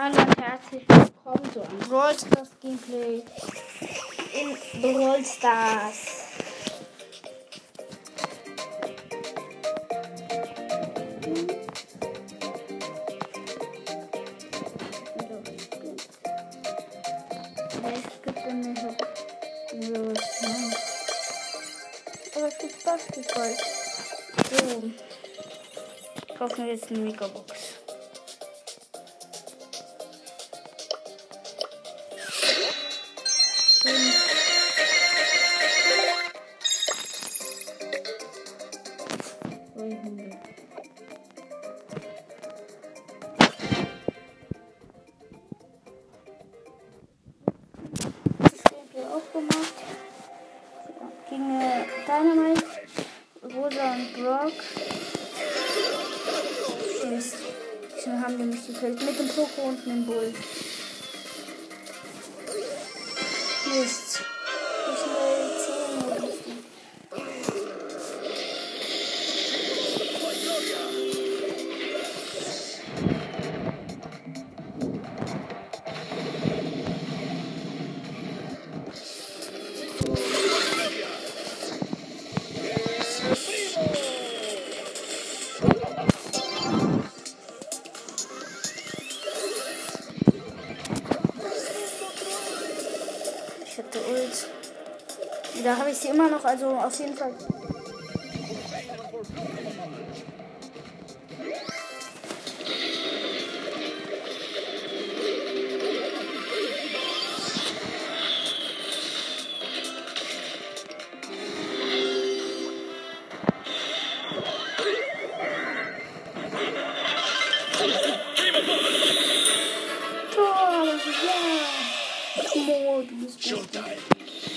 Hallo und herzlich willkommen zu einem Brawl Stars Gameplay in Brawl Stars. Es gibt eine. Aber es gibt Basketball. So. Kaufen wir jetzt eine Megabox. Dem Poko und dem Bull. Mist. Immer noch, also auf jeden Fall. Tor, bist gut.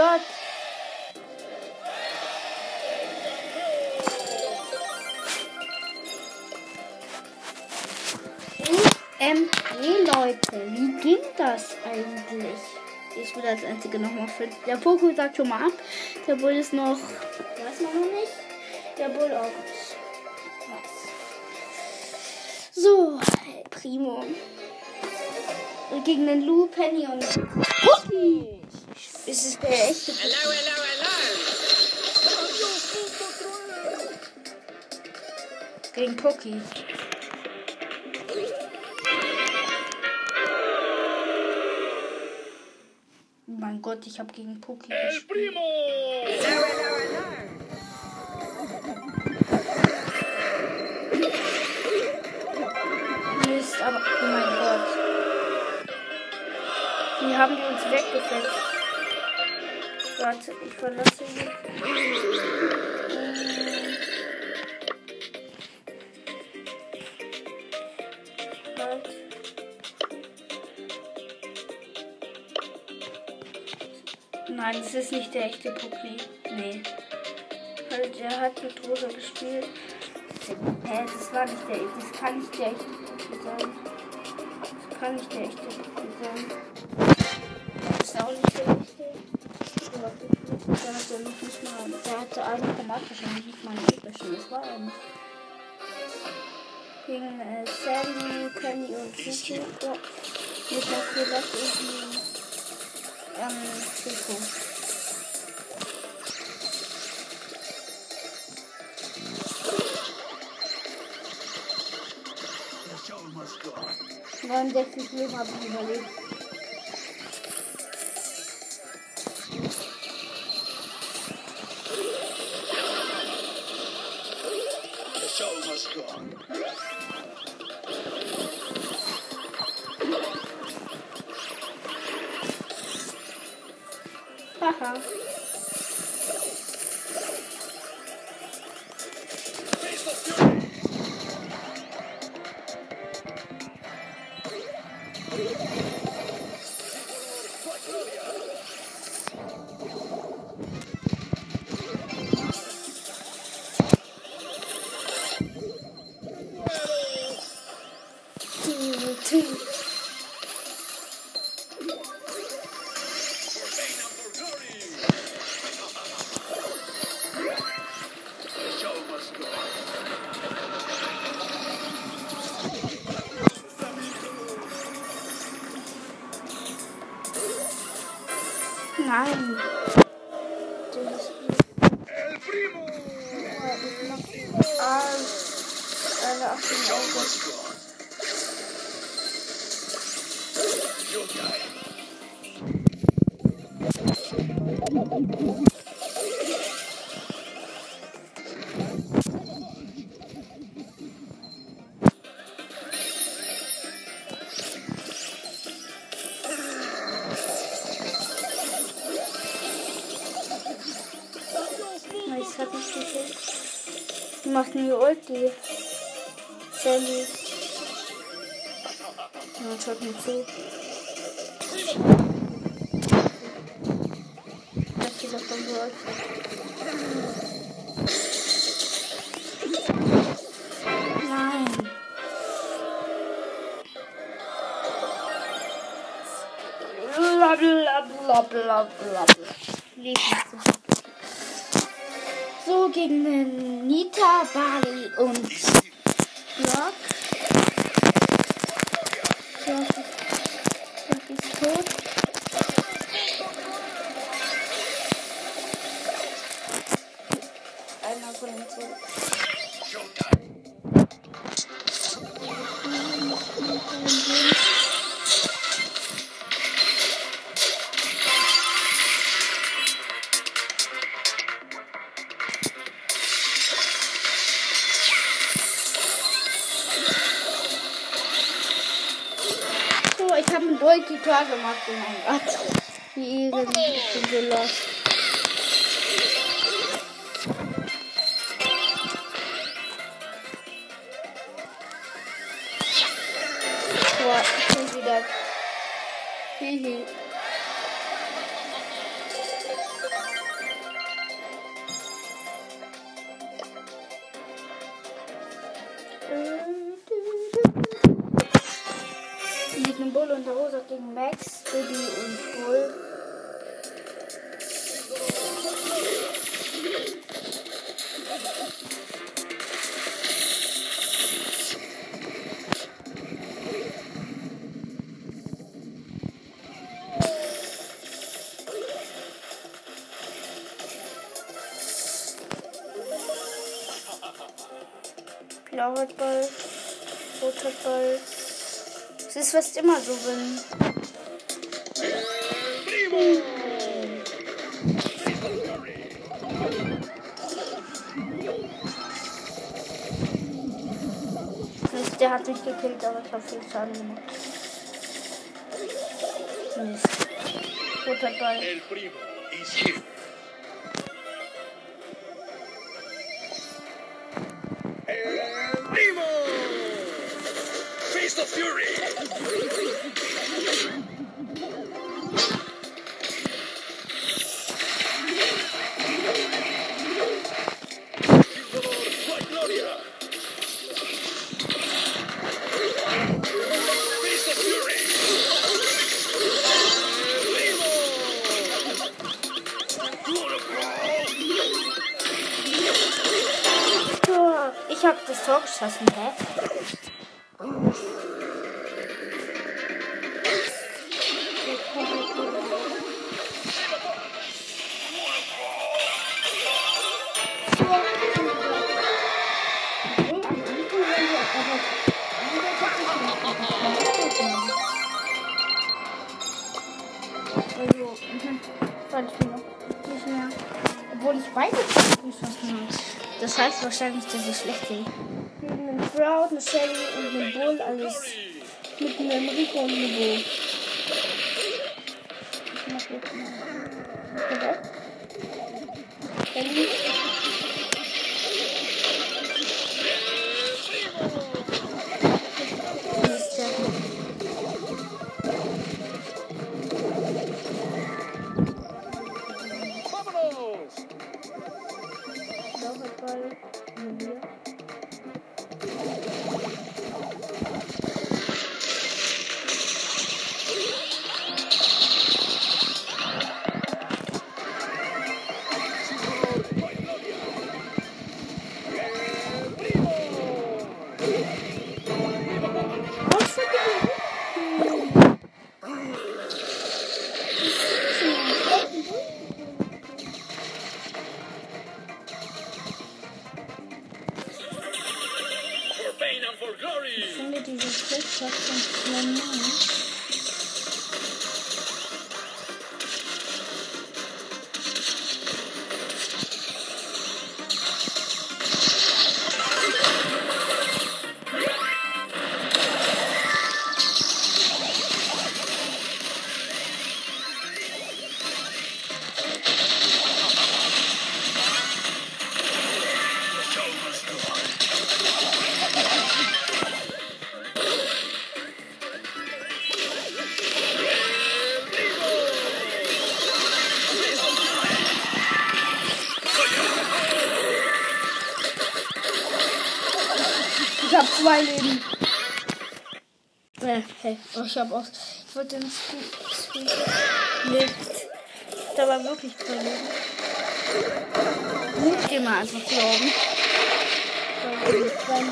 Gott! MG, Leute, wie ging das eigentlich? Ich will das einzige nochmal für. Der Poco sagt schon mal ab. Der Bull ist noch. Weiß man noch nicht. Der Bull auch nicht. So, Primo. Gegen den Lou, Penny und Cookie. Ist es der echte Hello, hello, hello. Gegen Cookie. Mein Gott, ich habe gegen Cookie El gespielt. primo. Mist, aber oh mein Gott. Wie haben die uns weggefetzt? Warte, ich verlasse ihn. Halt. Nein, das ist nicht der echte Puppy. Nee. Halt, er hat mit Rosa gespielt. Hä, das war nicht der, das kann nicht der echte Puppy sein. Das kann nicht der echte Puppy sein. Der hat ja noch nicht mal, der hatte einen chromatischen, nicht mal einen epischen. Das war er nicht. Gegen äh, Sandy, Penny und. Ja. Mit der Colette irgendwie. Ähm, on. 69 Leben habe ich überlebt. Haha. rein. Ah, Achtung, Augen. so. Was die davon hört. Nein. Bla bla bla bla bla bla. So gegen den Nita, Bali und Block. tot. Hehe. Mit einem Bull und der Rosa gegen Max, Bibi und Bull. Das ist fast immer so, wenn. Der hat mich gekillt, aber ich habe viel Schaden gemacht. Mist. Guter Ball. Also, Ich Spiele. Nicht mehr. Obwohl ich beide geschossen habe. Das heißt wahrscheinlich, dass ich schlecht bin. Mit einem Crowd, einem Shelly und einem Bull, alles. mit einem Rico und einem Bo. Ich mach jetzt mal. Okay. Dann oh, ich hab auch. Ich wollte den Squeak. Nicht. Da war wirklich zwei Leben. Nicht immer einfach glauben. Da waren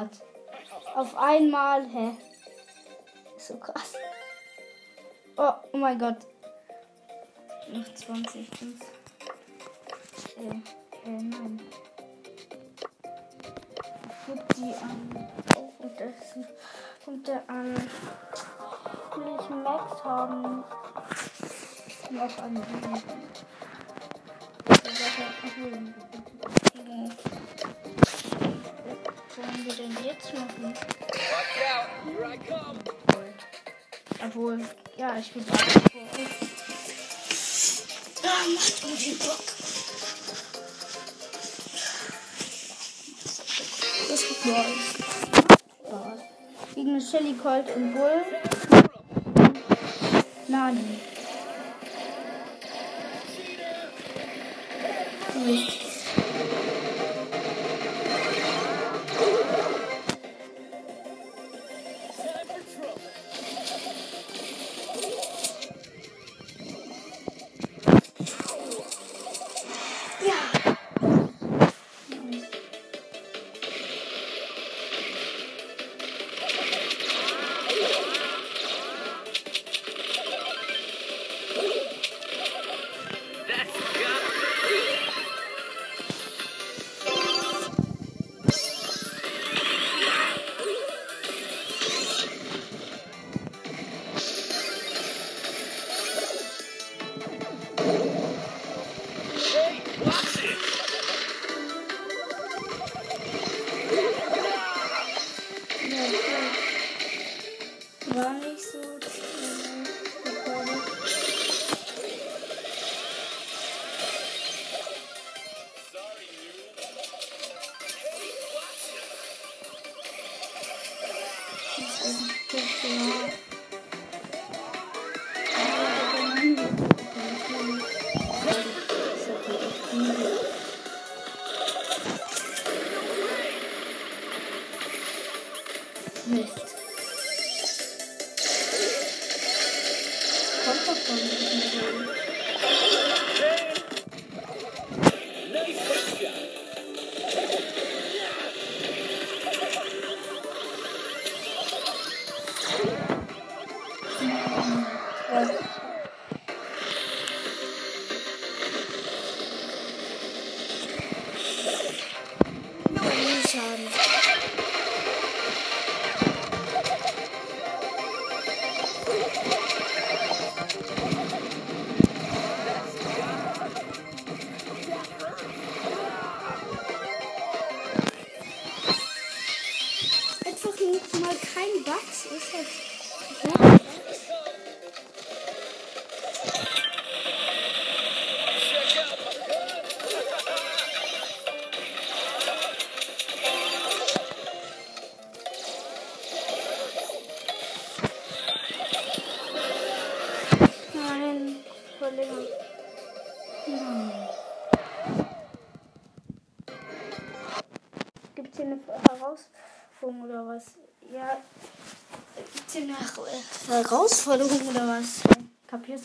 600. Auf einmal, hä? So krass. Oh, oh mein Gott. Noch 20. fünf. Äh, äh, nein. Die an. Oh, und das kommt der an. Will ich Max haben? Noch eine Übung. Was wollen wir denn jetzt machen? Watch out! Here I come! Obwohl, ja, ich bin euch. Ah, macht mir den Bock. Das ist neu. Gegen Shelly Colt und Bull. Nani.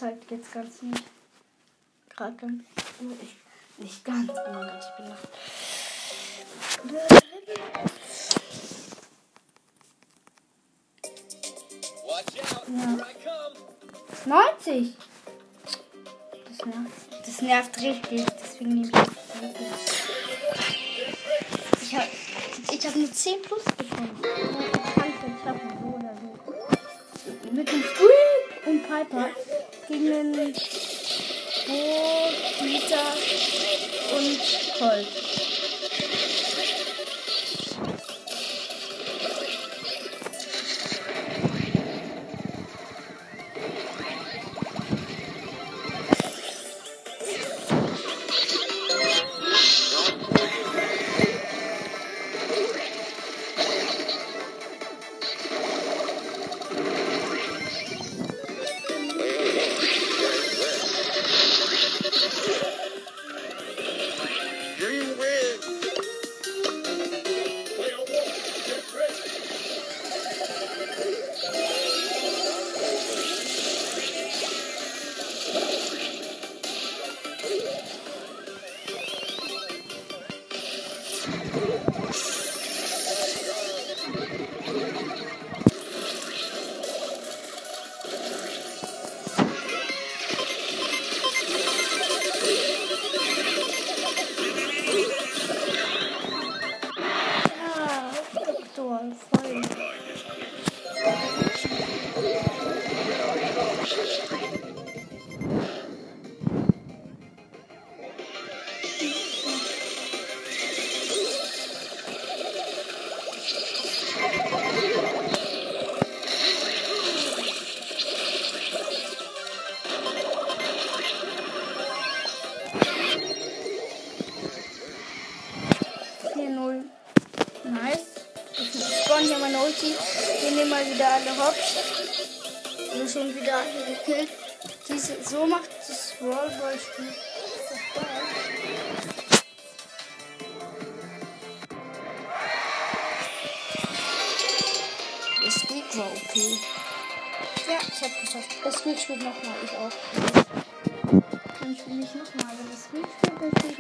Halt jetzt ganz nicht. Gerade ganz. Nicht, nicht ganz. Noch. Watch out. Ja. Here I come. 90! Das nervt. Das nervt richtig. Deswegen nehme ich das. Ich habe ich hab nur 10 plus bekommen. Ich schaffen, so oder so. Mit dem Squeak und Piper gegen den Bo, Peter und Colt.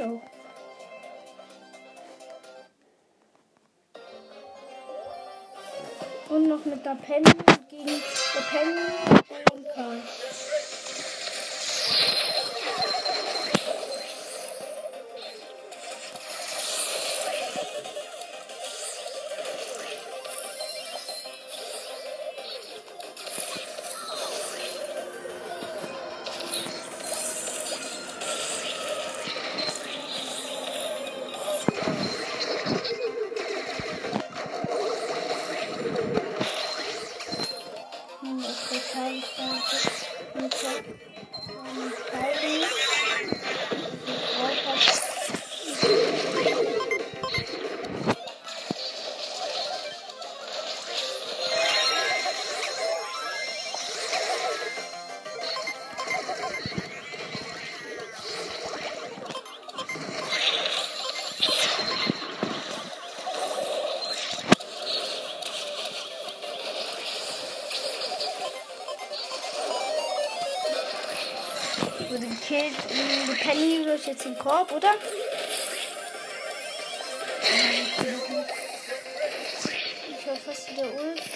Auch. Und noch mit der Penny gegen der Penny und Karl. Die Penny wirft jetzt den Korb, oder? Ich war fast wieder Ulf.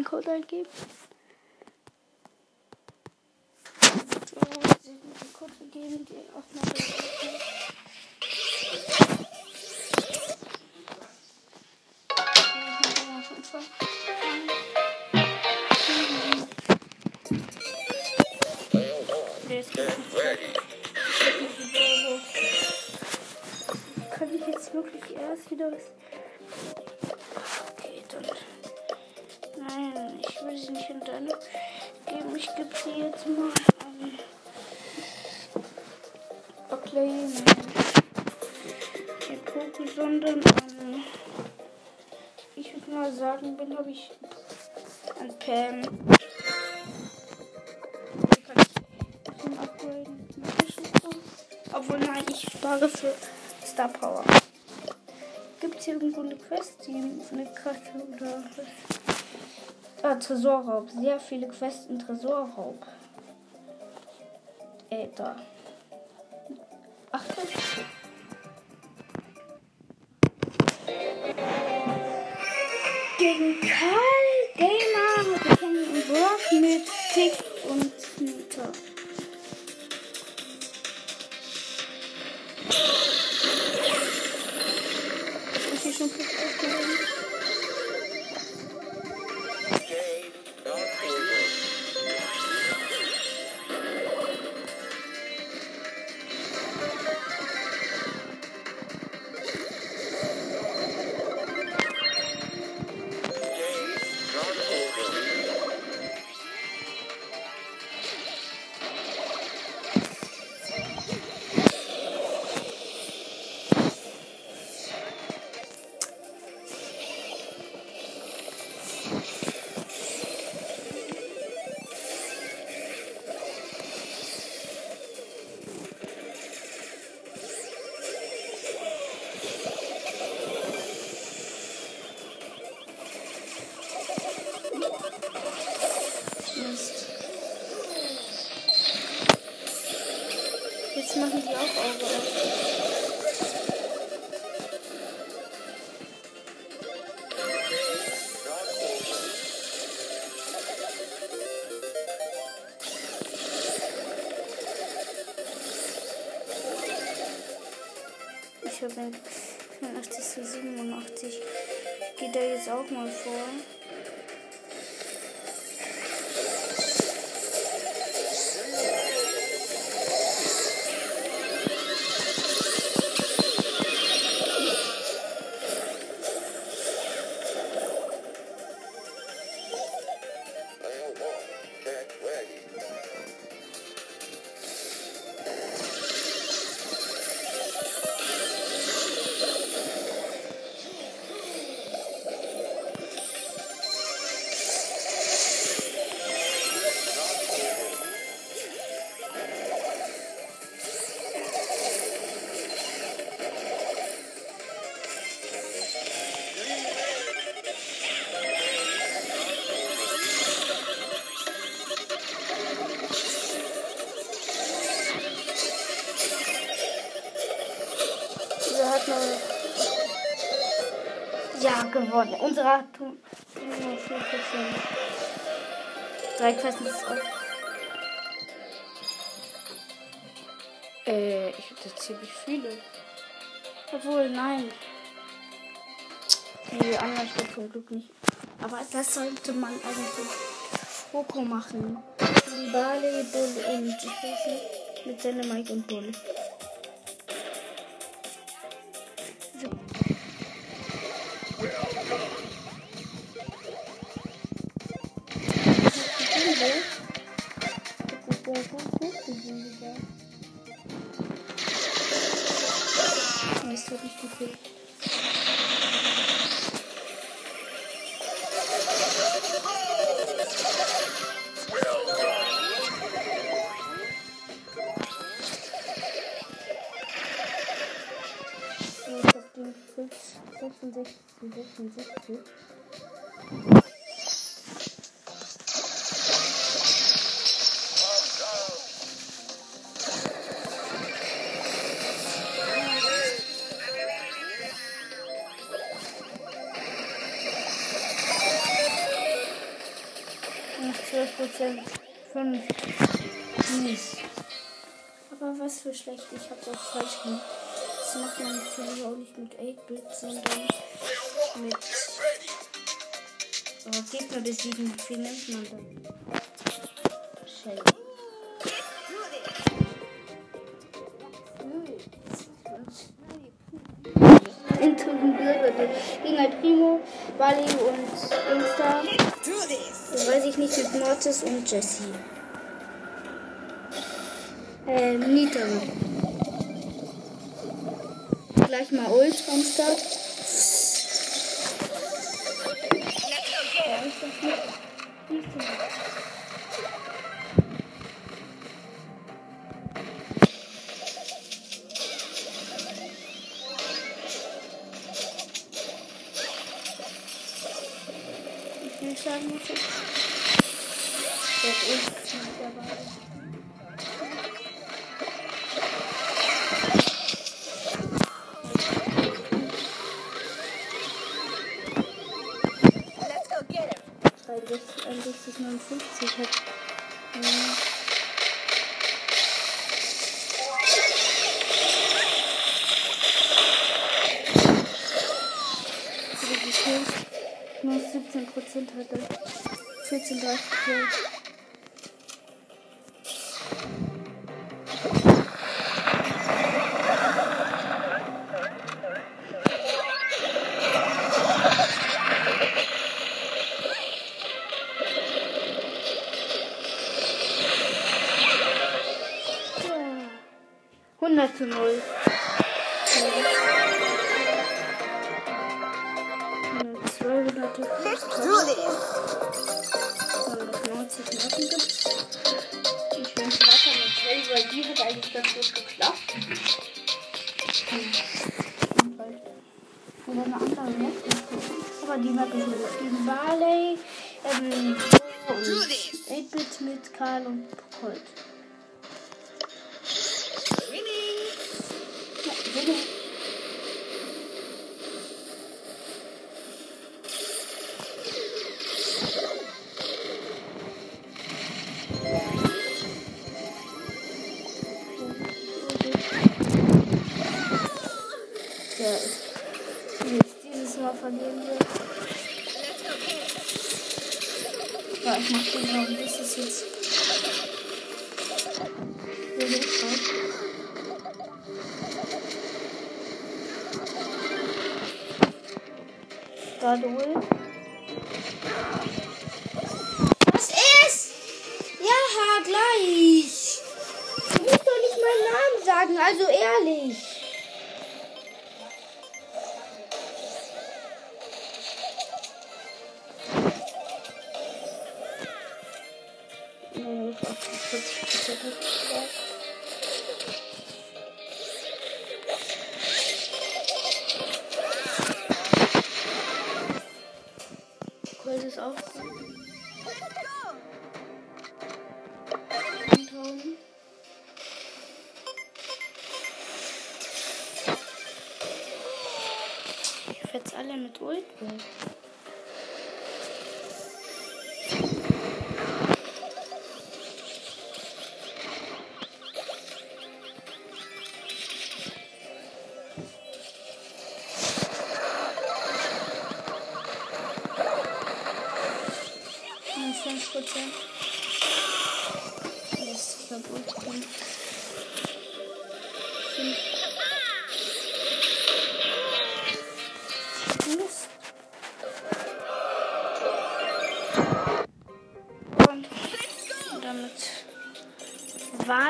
Kannst du mir den für Star Power. Gibt es hier irgendwo eine Quest, die eine Karte oder was? Ah, Tresorraub. Sehr viele Quests in Tresorraub. Äh, da. Ach, das. Gegen Karl, Gamer, Kenny und Brock mit Tick Geht da jetzt auch mal vor. Gewonnen. Unsere hat nur 4%. Drei Quests ist auch. Äh, ich hatte ziemlich viele. Obwohl, nein. Die anderen steht zum Glück nicht. Aber das sollte man eigentlich Poco machen. Bali, Bull und ich weiß nicht, mit Dynamite und Bull. So. Mist, hat nicht gekriegt. Ich hab den Fritz. Fritz. 68, 66. schlecht. Ich hab's auch falsch gemacht. Das macht man natürlich auch nicht mit 8-Bit, sondern mit oh, Gegner besiegen. Wie nennt man das? Shell. Gegen halt Primo, Bali und Dingstar. Das weiß ich nicht mit Mortis und Jesse. Ähm, Nita. Gleich mal Ult am Start. Ja, 63, 61, 59 hat. wie viel? Nur 17 Prozent hat er. 14, 30 Prozent. Oder eine andere Map. Aber die Map ist gut. Gegen Barley, ähm, und 8-Bit mit Karl und Colt.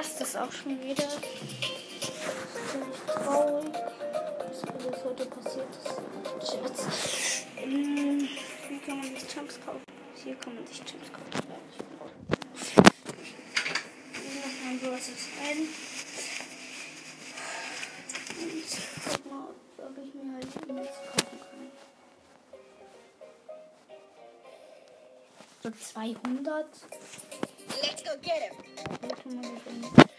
war's das auch schon wieder. Ziemlich traurig, was alles heute passiert ist. Chips. Ähm, wie kann man sich Chips kaufen? Hier kann man sich Chips kaufen. Ich muss mal Bros ist rein. Und guck mal, ob ich mir halt nichts kaufen kann. So 200. Let's go get him. Warte mal,